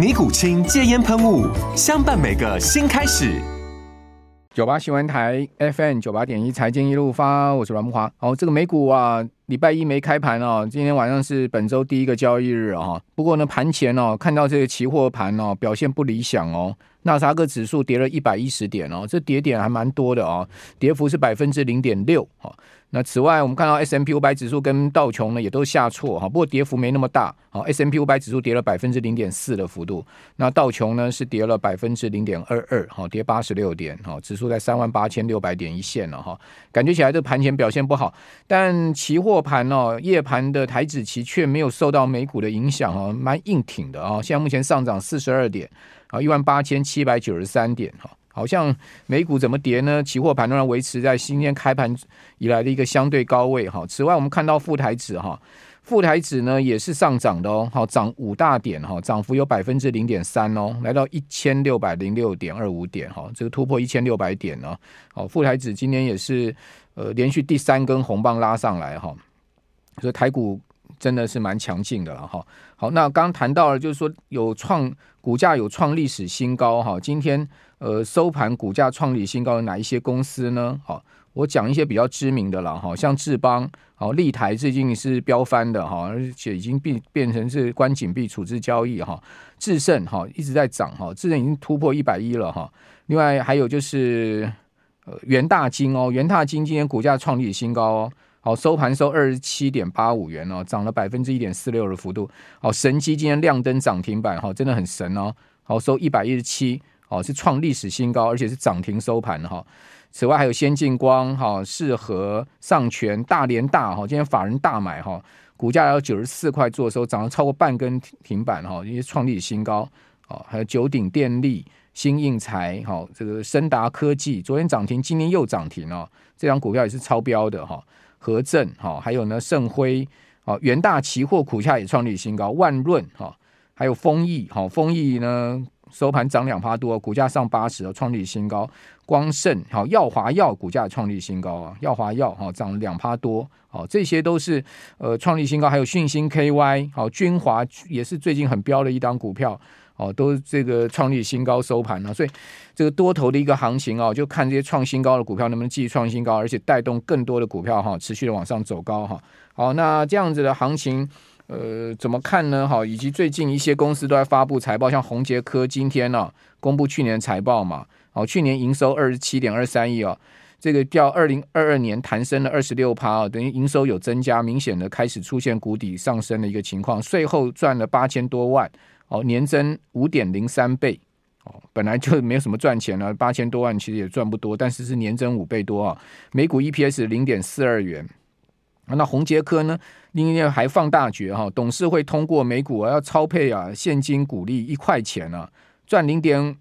尼古清戒烟喷雾，相伴每个新开始。九八新闻台 FM 九八点一财经一路发，我是阮慕驊。好，这个美股啊，礼拜一没开盘哦，今天晚上是本周第一个交易日啊。不过呢，盘前哦，看到这个期货盘哦，表现不理想哦。纳斯达克指数跌了一百一十点哦，这跌点还蛮多的哦，跌幅是百分之零点六。那此外，我们看到 S M P 五百指数跟道琼呢也都下挫哈，不过跌幅没那么大。好，S M P 五百指数跌了百分之零点四的幅度，那道琼呢是跌了百分之零点二二，好，跌八十六点，好，指数在三万八千六百点一线了哈。感觉起来这盘前表现不好，但期货盘哦，夜盘的台指期却没有受到美股的影响哦，蛮硬挺的啊。现在目前上涨四十二点，啊，一万八千七百九十三点哈。好像美股怎么跌呢？期货盘仍然维持在今天开盘以来的一个相对高位哈。此外，我们看到富台指哈，富台指呢也是上涨的哦，好，涨五大点哈，涨幅有百分之零点三哦，来到一千六百零六点二五点哈，这个突破一千六百点呢。好，富台指今天也是呃连续第三根红棒拉上来哈，所以台股真的是蛮强劲的了哈。好，那刚谈到了就是说有创股价有创历史新高哈，今天。呃，收盘股价创立新高的哪一些公司呢？好，我讲一些比较知名的了哈，像智邦、好立台最近是飙翻的哈，而且已经变变成是关紧闭处置交易哈。智胜哈一直在涨哈，智胜已经突破一百一了哈。另外还有就是呃元大金哦，元大金今天股价创立新高哦，好收盘收二十七点八五元哦，涨了百分之一点四六的幅度。好，神基今天亮灯涨停板哈，真的很神哦，好收一百一十七。哦，是创历史新高，而且是涨停收盘哈。此外，还有先进光、哈世和、上全、大连大哈，今天法人大买哈，股价要九十四块做收，涨了超过半根停板哈，因为创历史新高。哦，还有九鼎电力、新应材、哈这个升达科技，昨天涨停，今天又涨停哦。这张股票也是超标的哈。和正哈，还有呢盛辉、哦元大期货股价也创历新高，万润哈，还有丰益哈，丰益呢。收盘涨两趴多，股价上八十哦，创立新高。光盛好，耀华药股价创立新高啊，耀华药好涨两趴多，好，这些都是呃创立新高。还有讯芯 KY 好，君华也是最近很飙的一档股票，哦，都这个创立新高收盘了。所以这个多头的一个行情啊，就看这些创新高的股票能不能继续创新高，而且带动更多的股票哈持续的往上走高哈。好，那这样子的行情。呃，怎么看呢？哈，以及最近一些公司都在发布财报，像宏杰科今天呢、啊、公布去年财报嘛，好，去年营收二十七点二三亿啊，这个较二零二二年弹升了二十六趴啊，等于营收有增加，明显的开始出现谷底上升的一个情况，税后赚了八千多万，哦，年增五点零三倍，哦，本来就没有什么赚钱了，八千多万其实也赚不多，但是是年增五倍多啊，每股 EPS 零点四二元。那宏捷科呢？另外还放大决哈，董事会通过每股要超配啊现金股利一块钱啊，赚零点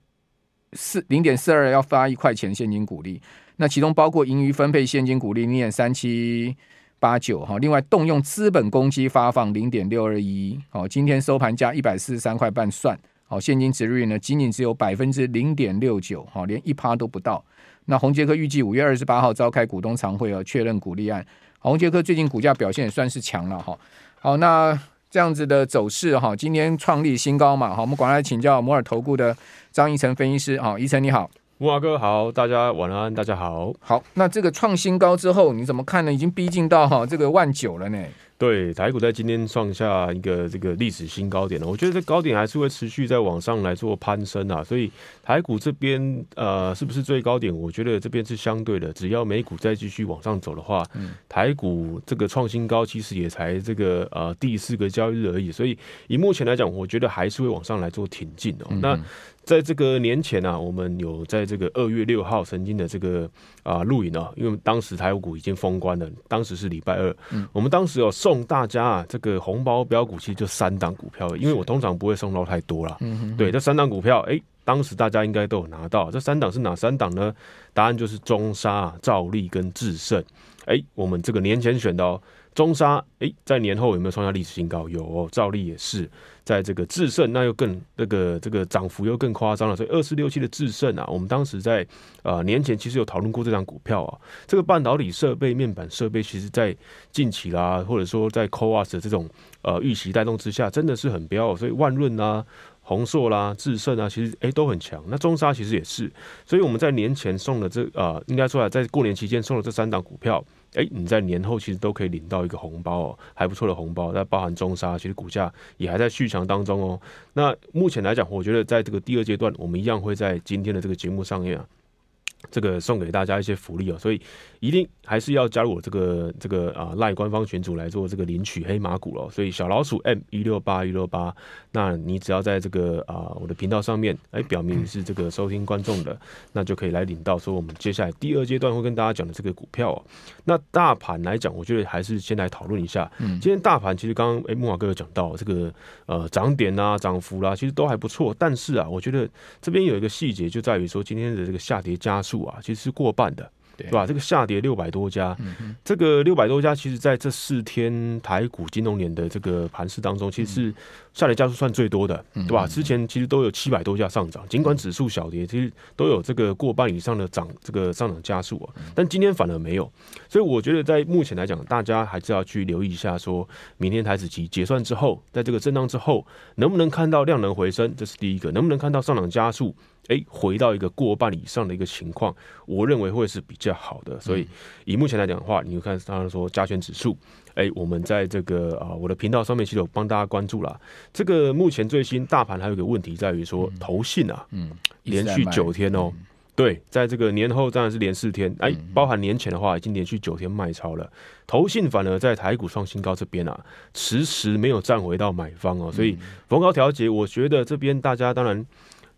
四零点四二要发一块钱现金股利。那其中包括盈余分配现金股利零点三七八九哈，另外动用资本公积发放零点六二一。好，今天收盘价一百四十三块半算，好，现金殖利率呢仅仅只有百分之零点六九，好，连一趴都不到。那宏捷科预计五月二十八号召开股东常会啊，确认股利案。宏捷科最近股价表现也算是强了哈，好，那这样子的走势哈，今天创立新高嘛，好，我们赶快来请教摩尔投顾的张贻程分析师，好，贻程你好，慕驊哥好，大家晚安，大家好，好，那这个创新高之后你怎么看呢？已经逼近到哈这个万九了呢？对，台股在今天创下一个这个历史新高点了。我觉得这高点还是会持续在往上来做攀升啊。所以台股这边呃，是不是最高点？我觉得这边是相对的。只要美股再继续往上走的话，台股这个创新高其实也才这个呃第四个交易日而已。所以以目前来讲，我觉得还是会往上来做挺进哦。那在这个年前啊，我们有在这个二月六号曾经的这个啊录影啊，因为当时台股已经封关了，当时是礼拜二，嗯，我们当时有送大家啊这个红包标股，其实就三档股票，因为我通常不会送到太多了，嗯，对，这三档股票，哎，当时大家应该都有拿到，这三档是哪三档呢？答案就是中沙、兆利跟智胜，哎，我们这个年前选的哦。中沙诶，在年后有没有创下历史新高？有哦，兆利也是，在这个智胜那又更那个这个涨幅又更夸张了。所以二四六七的智胜啊，我们当时在呃年前其实有讨论过这张股票啊。这个半导体设备、面板设备，其实在近期啦，或者说在 CoWoS 的这种呃预期带动之下，真的是很飙。所以万润啊、宏硕啦、智胜啊，其实诶都很强。那中沙其实也是，所以我们在年前送的这呃，应该说啊，在过年期间送的这三档股票。哎，你在年后其实都可以领到一个红包哦，还不错的红包。那包含中沙，其实股价也还在续强当中哦。那目前来讲，我觉得在这个第二阶段，我们一样会在今天的这个节目上面啊。这个送给大家一些福利哦，所以一定还是要加入我这个这个啊赖官方群组来做这个领取黑马股哦。所以小老鼠 M 一六八一六八，那你只要在这个啊我的频道上面哎表明是这个收听观众的，那就可以来领到说我们接下来第二阶段会跟大家讲的这个股票哦。那大盘来讲，我觉得还是先来讨论一下。嗯今天大盘其实刚刚哎木华哥有讲到这个呃涨点啊涨幅啦，其实都还不错。但是啊，我觉得这边有一个细节就在于说今天的这个下跌加速。数啊，其实是过半的，对吧？这个下跌六百多家，嗯、这个六百多家，其实在这四天台股金融年的这个盘势当中，其实是下跌家数算最多的，对吧？之前其实都有七百多家上涨，尽管指数小跌，其实都有这个过半以上的涨，这个上涨加速啊。但今天反而没有，所以我觉得在目前来讲，大家还是要去留意一下，说明天台子期结算之后，在这个震荡之后，能不能看到量能回升？这是第一个，能不能看到上涨家数？诶，回到一个过半以上的一个情况，我认为会是比较好的。所以以目前来讲的话，你看，当然说加权指数，诶，我们在这个啊我的频道上面其实有帮大家关注了。这个目前最新大盘还有一个问题在于说，投信啊，嗯，连续九天哦，对，在这个年后当然是连四天，哎，包含年前的话，已经连续九天卖超了。投信反而在台股创新高这边啊，迟迟没有站回到买方哦，所以逢高调节，我觉得这边大家当然。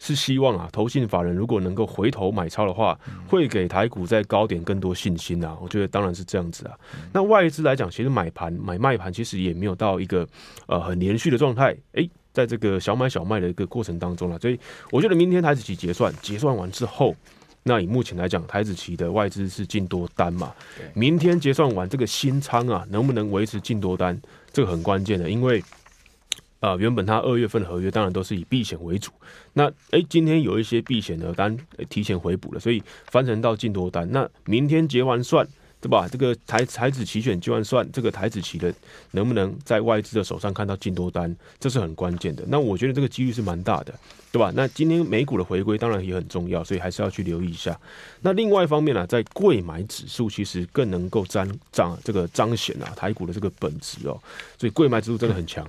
是希望啊，投信法人如果能够回头买超的话，会给台股在高点更多信心啊。我觉得当然是这样子啊。那外资来讲，其实买盘买卖盘其实也没有到一个呃很连续的状态。诶，在这个小买小卖的一个过程当中了，所以我觉得明天台子期结算结算完之后，那以目前来讲，台子期的外资是进多单嘛。明天结算完这个新仓啊，能不能维持进多单，这个很关键的，因为。啊、原本他二月份的合约当然都是以避险为主，那诶，今天有一些避险的单提前回补了，所以翻成到净多单。那明天结完算，对吧？这个台台指期权结完算，这个台指期的能不能在外资的手上看到净多单，这是很关键的。那我觉得这个几率是蛮大的，对吧？那今天美股的回归当然也很重要，所以还是要去留意一下。那另外一方面呢、啊，在柜买指数其实更能够彰彰这个彰显啊台股的这个本质哦，所以柜买指数真的很强。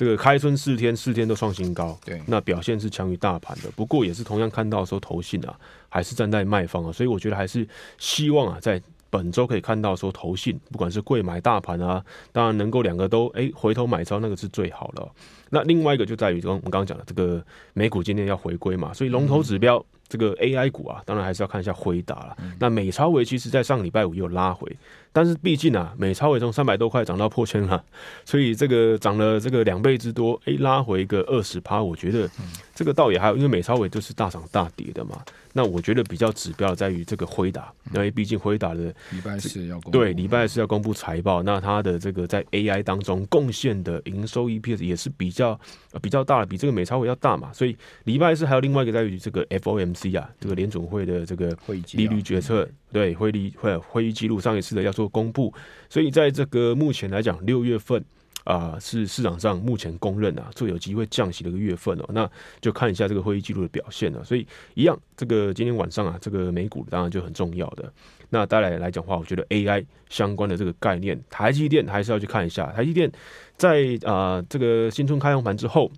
这个开春四天，四天都创新高，对，那表现是强于大盘的。不过也是同样看到说投信啊，还是站在卖方啊，所以我觉得还是希望啊，在本周可以看到说投信，不管是贵买大盘啊，当然能够两个都哎回头买超，那个是最好了。那另外一个就在于说我们刚刚讲的这个美股今天要回归嘛，所以龙头指标。嗯这个 AI 股啊，当然还是要看一下辉达了。那美超维其实在上个礼拜五又拉回，但是毕竟啊，美超维从三百多块涨到破千了，所以这个涨了这个两倍之多，哎，拉回一个二十趴，我觉得这个倒也还有，因为美超维就是大涨大跌的嘛。那我觉得比较指标在于这个辉达，因为毕竟辉达的礼拜四要公布，对礼拜四要公布财报，那它的这个在 AI 当中贡献的营收 EPS 也是比较比较大的，比这个美超维要大嘛。所以礼拜四还有另外一个在于这个 FOMC 啊，这个联总会的这个利率决策，对会议会会议记录上一次的要做公布，所以在这个目前来讲，六月份啊、呃，是市场上目前公认啊最有机会降息的一个月份哦。那就看一下这个会议记录的表现了。所以一样，这个今天晚上啊，这个美股当然就很重要的。那带来来讲的话，我觉得 AI 相关的这个概念，台积电还是要去看一下。台积电在啊、呃、这个新春开红盘之后。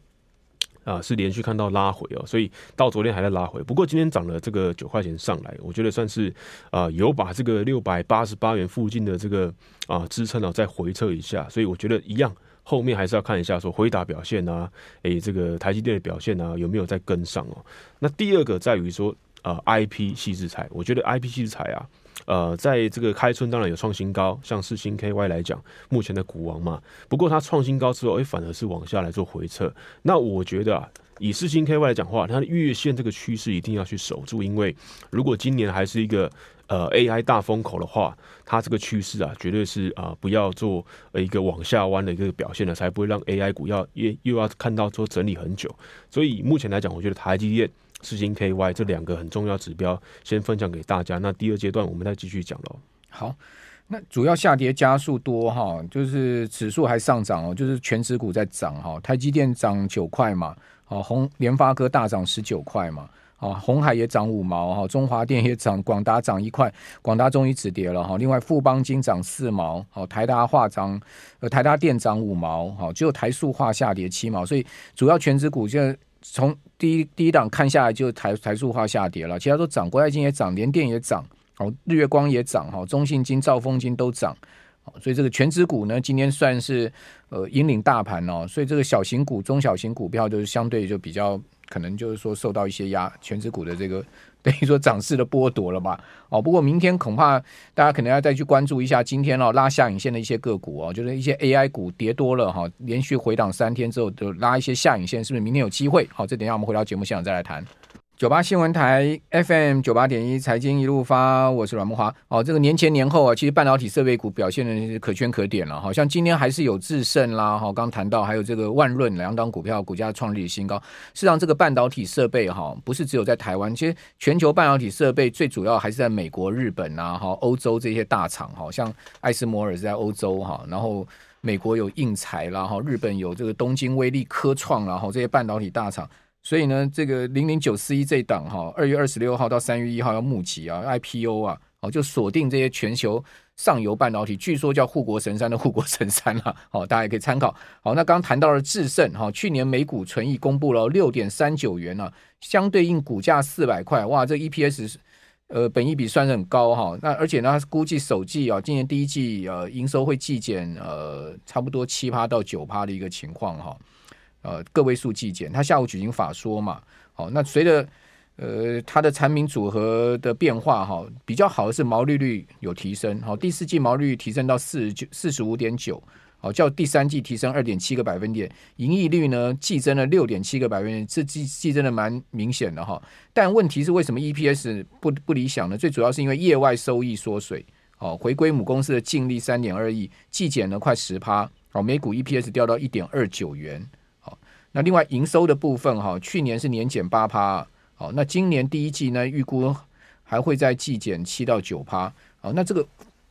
啊，是连续看到拉回哦，所以到昨天还在拉回。不过今天涨了这个九块钱上来，我觉得算是啊有把这个六百八十八元附近的这个啊支撑哦再回撤一下。所以我觉得一样，后面还是要看一下说回打表现啊，诶这个台积电的表现啊有没有再跟上哦。那第二个在于说啊 IP 矽智财，我觉得 IP 矽智财啊。呃，在这个开春当然有创新高，像是新 KY 来讲，目前的股王嘛。不过它创新高之后，哎，反而是往下来做回撤。那我觉得啊，以四星 KY 来讲的话，它的月线这个趋势一定要去守住，因为如果今年还是一个呃 AI 大风口的话，它这个趋势啊，绝对是啊、不要做一个往下弯的一个表现了，才不会让 AI 股要又又要看到说整理很久。所以目前来讲，我觉得台积电。四星 KY 这两个很重要指标，先分享给大家。那第二阶段我们再继续讲喽。好，那主要下跌加速多哈，就是指数还上涨哦，就是全指股在涨哈。台积电涨九块嘛，哦，红联发科大涨十九块嘛，哦，鸿海也涨五毛哈，中华电也涨，广达涨一块，广达终于止跌了哈。另外富邦金涨四毛，好，台达化涨，呃，台达电涨五毛，好，只有台塑化下跌七毛，所以主要权值股现在。从第一第一档看下来，就台台塑化下跌了，其他都涨，国泰金也涨，联电也涨，哦，日月光也涨，哈，中信金、兆丰金都涨，所以这个全指股呢，今天算是呃引领大盘哦，所以这个小型股、中小型股票就是相对就比较可能就是说受到一些压，全指股的这个。等于说涨势的剥夺了吧？哦，不过明天恐怕大家可能要再去关注一下今天哦拉下影线的一些个股哦，就是一些 AI 股跌多了哈，连续回档三天之后就拉一些下影线，是不是明天有机会？好，这等一下我们回到节目现场再来谈。九八新闻台 FM 九八点一财经一路发，我是阮慕华。哦，这个年前年后啊，其实半导体设备股表现的可圈可点了。好像今天还是有智胜啦，哈，刚谈到还有这个万润两档股票股价创历史新高。事实上，这个半导体设备哈，不是只有在台湾，其实全球半导体设备最主要还是在美国、日本啊，哈，欧洲这些大厂，哈，像艾斯摩尔是在欧洲哈，然后美国有应材啦，哈，日本有这个东京威力科创啦，哈，这些半导体大厂。所以呢，这个零零九四一这档哈，二月二十六号到三月一号要募集啊，IPO 啊，哦，就锁定这些全球上游半导体，据说叫护国神山的护国神山了，好，大家也可以参考。好，那刚谈到了智胜哈，去年每股存益公布了六点三九元啊，相对应股价四百块，哇，这 EPS 呃，本益比算是很高哈。那而且呢，估计首季啊，今年第一季呃，营收会季减呃，差不多七趴到九趴的一个情况哈。呃，个位数季减，他下午举行法说嘛，好，那随着呃它的产品组合的变化哈，比较好的是毛利率有提升，好，第四季毛利率提升到四十九四十五点九，好，较第三季提升二点七个百分点，盈利率呢季增了六点七个百分点，这季季增的蛮明显的哈，但问题是为什么 EPS 不不理想呢？最主要是因为业外收益缩水，好，回归母公司的净利三点二亿，季减了快十趴，好，每股 EPS 掉到一点二九元。那另外营收的部分哈，去年是年减八趴，好，那今年第一季呢，预估还会再季减七到九趴，好，那这个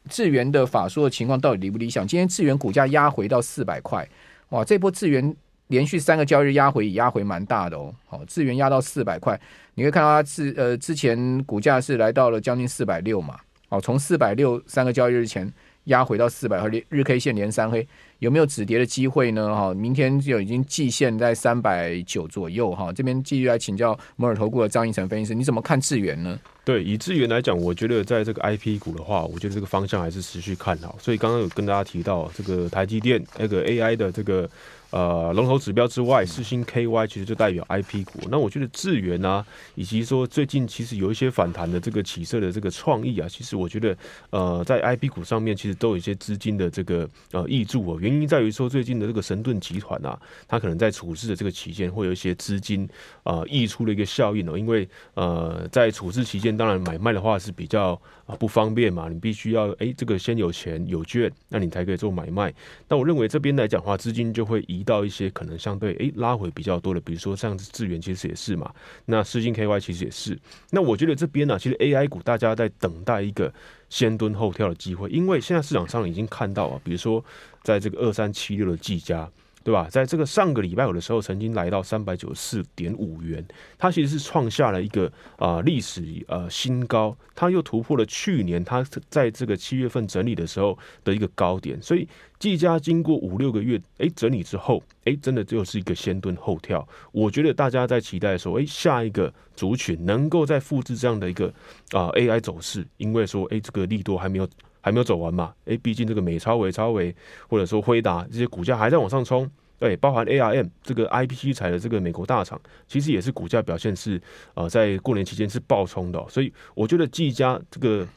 智源的法说的情况到底理不理想？今天智源股价压回到四百块，哇，这波智源连续三个交易日压回也压回蛮大的哦，好，智源压到四百块，你会看到它之呃之前股价是来到了将近四百六嘛，好，从四百六三个交易日前压回到四百，和日 K 线连三黑。有没有止跌的机会呢？哈，明天就已经季线在三百九左右哈。这边继续来请教摩尔投顾的张一成分析师，你怎么看智源呢？对，以智源来讲，我觉得在这个 IP 股的话，我觉得这个方向还是持续看好。所以刚刚有跟大家提到这个台积电那个 AI 的这个。呃，龙头指标之外，四星 KY 其实就代表 IP 股。那我觉得智源啊，以及说最近其实有一些反弹的这个起色的这个创意啊，其实我觉得呃，在 IP 股上面其实都有一些资金的这个呃挹注哦。原因在于说最近的这个神盾集团啊，它可能在处置的这个期间会有一些资金呃溢出的一个效应哦。因为呃在处置期间，当然买卖的话是比较不方便嘛，你必须要哎这个先有钱有券，那你才可以做买卖。那我认为这边来讲的话，资金就会移。到一些可能相对诶、欸、拉回比较多的，比如说像智源其实也是嘛，那世金 KY 其实也是。那我觉得这边呢、啊，其实 AI 股大家在等待一个先蹲后跳的机会，因为现在市场上已经看到啊，比如说在这个二三七六的技嘉。对吧？在这个上个礼拜五的时候，曾经来到三百九十四点五元，它其实是创下了一个啊、历史呃新高，它又突破了去年它在这个七月份整理的时候的一个高点，所以技嘉经过五六个月哎整理之后，哎真的就是一个先蹲后跳。我觉得大家在期待说，哎下一个族群能够再复制这样的一个啊、AI 走势，因为说哎这个利多还没有。还没有走完嘛？诶，毕竟这个美超微、超微，或者说辉达这些股价还在往上冲。对，包含 ARM 这个 IP 器材的这个美国大厂，其实也是股价表现是呃，在过年期间是暴冲的哦。所以我觉得技嘉这个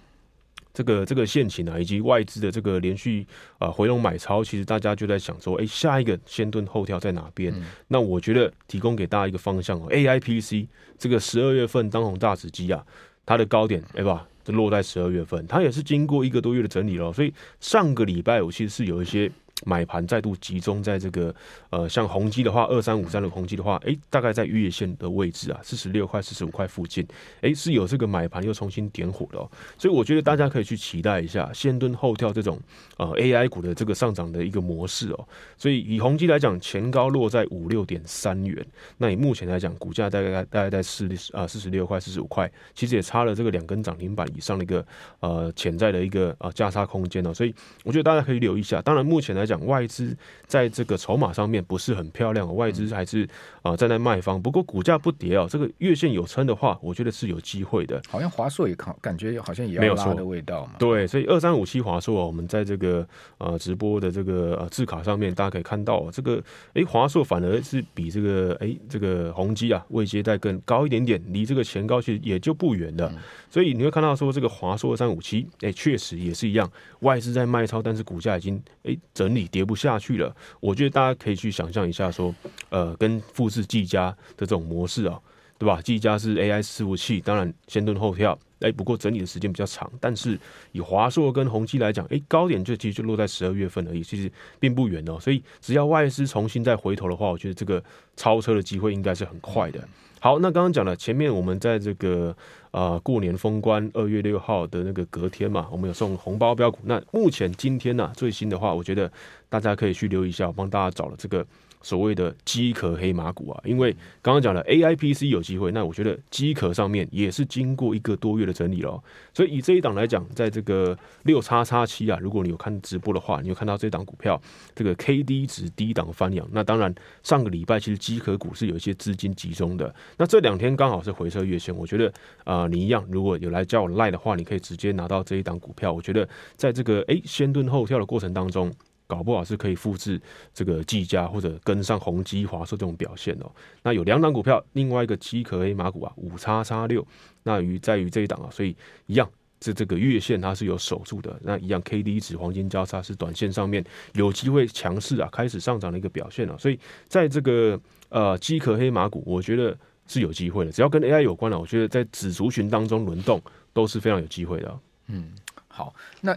这个这个现情啊，以及外资的这个连续啊回笼买超，其实大家就在想说，哎，下一个先蹲后跳在哪边？嗯、那我觉得提供给大家一个方向哦，AIPC 这个十二月份当红大纸机啊，它的高点，对吧？就落在十二月份，它也是经过一个多月的整理了，所以上个礼拜我其实是有一些。买盘再度集中在这个呃，像宏基的话，二三五三的宏基的话，诶，大概在月线的位置啊，四十六块、四十五块附近，诶，是有这个买盘又重新点火的哦。所以我觉得大家可以去期待一下先蹲后跳这种呃 AI 股的这个上涨的一个模式哦。所以以宏基来讲，前高落在五六点三元，那以目前来讲，股价大概大概在四啊四十六块、四十五块，其实也差了这个两根涨停板以上的一个呃潜在的一个呃价差空间哦。所以我觉得大家可以留意一下。当然目前来讲。讲外资在这个筹码上面不是很漂亮，外资还是啊站在卖方。不过股价不跌啊，这个月线有撑的话，我觉得是有机会的。好像华硕也靠感觉好像也要拉的味道嘛。对，所以二三五七华硕啊，我们在这个呃直播的这个呃字卡上面，大家可以看到这个哎华硕反而是比这个哎这个宏基啊位阶带更高一点点，离这个前高其实也就不远了。所以你会看到说这个华硕二三五七哎确实也是一样，外资在卖超，但是股价已经哎整理。跌不下去了，我觉得大家可以去想象一下，说，呃，跟富士技嘉的这种模式啊，对吧？技嘉是 AI 伺服器，当然先蹲后跳，哎，不过整理的时间比较长。但是以华硕跟宏碁来讲，哎，高点就其实就落在十二月份而已，其实并不远哦。所以只要外资重新再回头的话，我觉得这个超车的机会应该是很快的。好，那刚刚讲了，前面我们在这个啊过年封关二月六号的那个隔天嘛，我们有送红包标股。那目前今天呢、最新的话，我觉得大家可以去留意一下，我帮大家找了这个。所谓的机壳黑马股啊，因为刚刚讲了 AIPC 有机会，那我觉得机壳上面也是经过一个多月的整理了，所以以这一档来讲，在这个六叉叉七啊，如果你有看直播的话，你有看到这档股票这个 KD 值低档翻扬，那当然上个礼拜其实机壳股是有一些资金集中的，那这两天刚好是回撤月线，我觉得啊、你一样如果有来叫我赖的话，你可以直接拿到这一档股票，我觉得在这个诶先蹲后跳的过程当中。搞不好是可以复制这个技嘉或者跟上宏碁、华硕这种表现哦。那有两档股票，另外一个机壳黑马股啊，五叉叉六，那于在于这一档啊，所以一样是这个月线它是有守住的。那一样 K D 值黄金交叉是短线上面有机会强势啊，开始上涨的一个表现了。所以在这个呃机壳黑马股，我觉得是有机会的。只要跟 A I 有关的，我觉得在子族群当中轮动都是非常有机会的。嗯，好，那。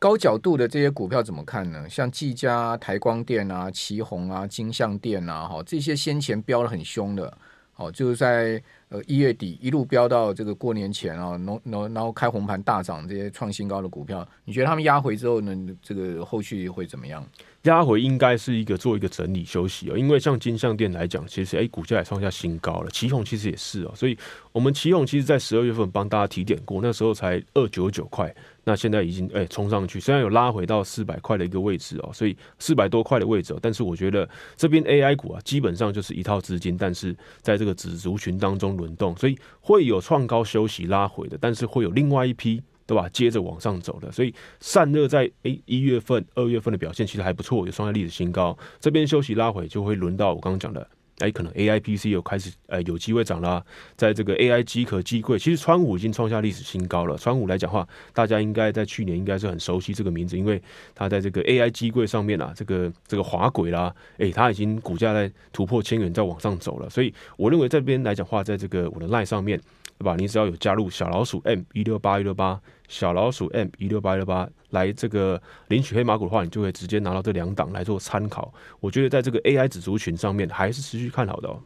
高角度的这些股票怎么看呢？像技嘉、台光电啊、旗红啊、金像电啊，哈，这些先前飙的很凶的，哦，就是在呃一月底一路飙到这个过年前啊，然后然后开红盘大涨，这些创新高的股票，你觉得他们压回之后呢，这个后续会怎么样？压回应该是一个做一个整理休息哦，因为像金像店来讲，其实哎股价也创下新高了，奇鋐其实也是哦，所以我们奇鋐其实在十二月份帮大家提点过，那时候才二九九块。那现在已经哎冲上去，虽然有拉回到四百块的一个位置哦，所以四百多块的位置哦，但是我觉得这边 AI 股啊，基本上就是一套资金，但是在这个子族群当中轮动，所以会有创高休息拉回的，但是会有另外一批对吧，接着往上走的，所以散热在诶一月份、二月份的表现其实还不错，有创下历史新高，这边休息拉回就会轮到我刚刚讲的。哎，可能 A I P C 有开始，呃，有机会涨啦。在这个 A I 机壳机柜，其实川武已经创下历史新高了。川武来讲话，大家应该在去年应该是很熟悉这个名字，因为它在这个 A I 机柜上面啊，这个这个滑轨啦，哎，它已经股价在突破千元，在往上走了。所以我认为这边来讲话，在这个我的 LINE 上面。对吧？你只要有加入小老鼠 M 一六八一六八，小老鼠 M 一六八一六八来这个领取黑马股的话，你就会直接拿到这两档来做参考。我觉得在这个 AI 指族群上面还是持续看好的哦。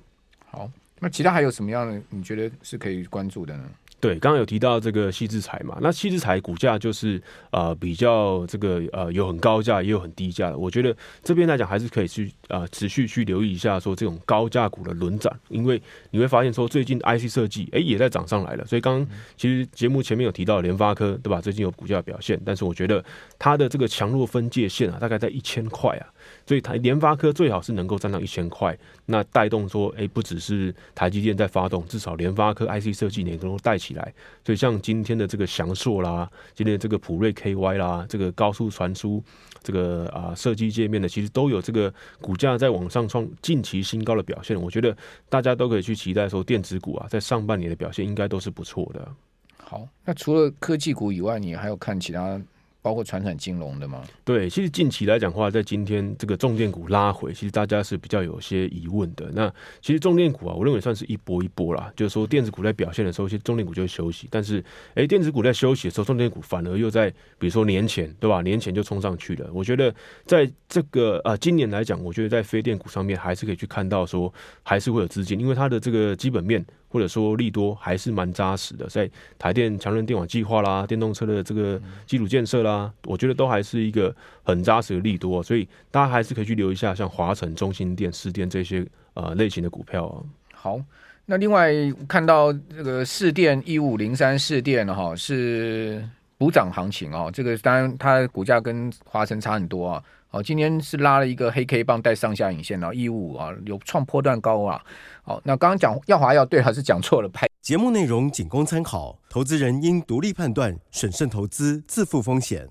好，那其他还有什么样的？你觉得是可以关注的呢？对，刚刚有提到这个矽智财嘛，那矽智财股价就是呃比较这个呃有很高价也有很低价的，我觉得这边来讲还是可以去呃持续去留意一下说这种高价股的轮涨，因为你会发现说最近 IC 设计哎也在涨上来了，所以刚刚其实节目前面有提到联发科对吧？最近有股价表现，但是我觉得它的这个强弱分界线啊大概在一千块啊。所以台联发科最好是能够站到一千块，那带动说，哎、不只是台积电在发动，至少联发科 IC 设计也能够带起来。所以像今天的这个翔硕啦，今天的这个普瑞 KY 啦，这个高速传输，这个啊设计界面的，其实都有这个股价在往上创近期新高的表现。我觉得大家都可以去期待说，电子股啊，在上半年的表现应该都是不错的。好，那除了科技股以外，你还有看其他？包括传产金融的吗？对，其实近期来讲的话，在今天这个重电股拉回，其实大家是比较有些疑问的。那其实重电股啊，我认为算是一波一波啦。就是说，电子股在表现的时候，其实重电股就会休息。但是，哎，电子股在休息的时候，重电股反而又在，比如说年前，对吧？年前就冲上去了。我觉得，在这个啊，今年来讲，我觉得在非电股上面还是可以去看到说，还是会有资金，因为它的这个基本面。或者说利多还是蛮扎实的，在台电强韧电网计划啦，电动车的这个基础建设啦，我觉得都还是一个很扎实的利多，所以大家还是可以去留意一下，像华城、中兴电、市电这些呃类型的股票啊。好，那另外看到这个市电一五零三市电哈是补涨行情哦，这个当然它股价跟华城差很多啊。哦，今天是拉了一个黑 K 棒带上下影线，然后一五啊有创破段高啊。好，那刚刚讲耀华要对还是讲错了？拍节目内容仅供参考，投资人应独立判断，审慎投资，自负风险。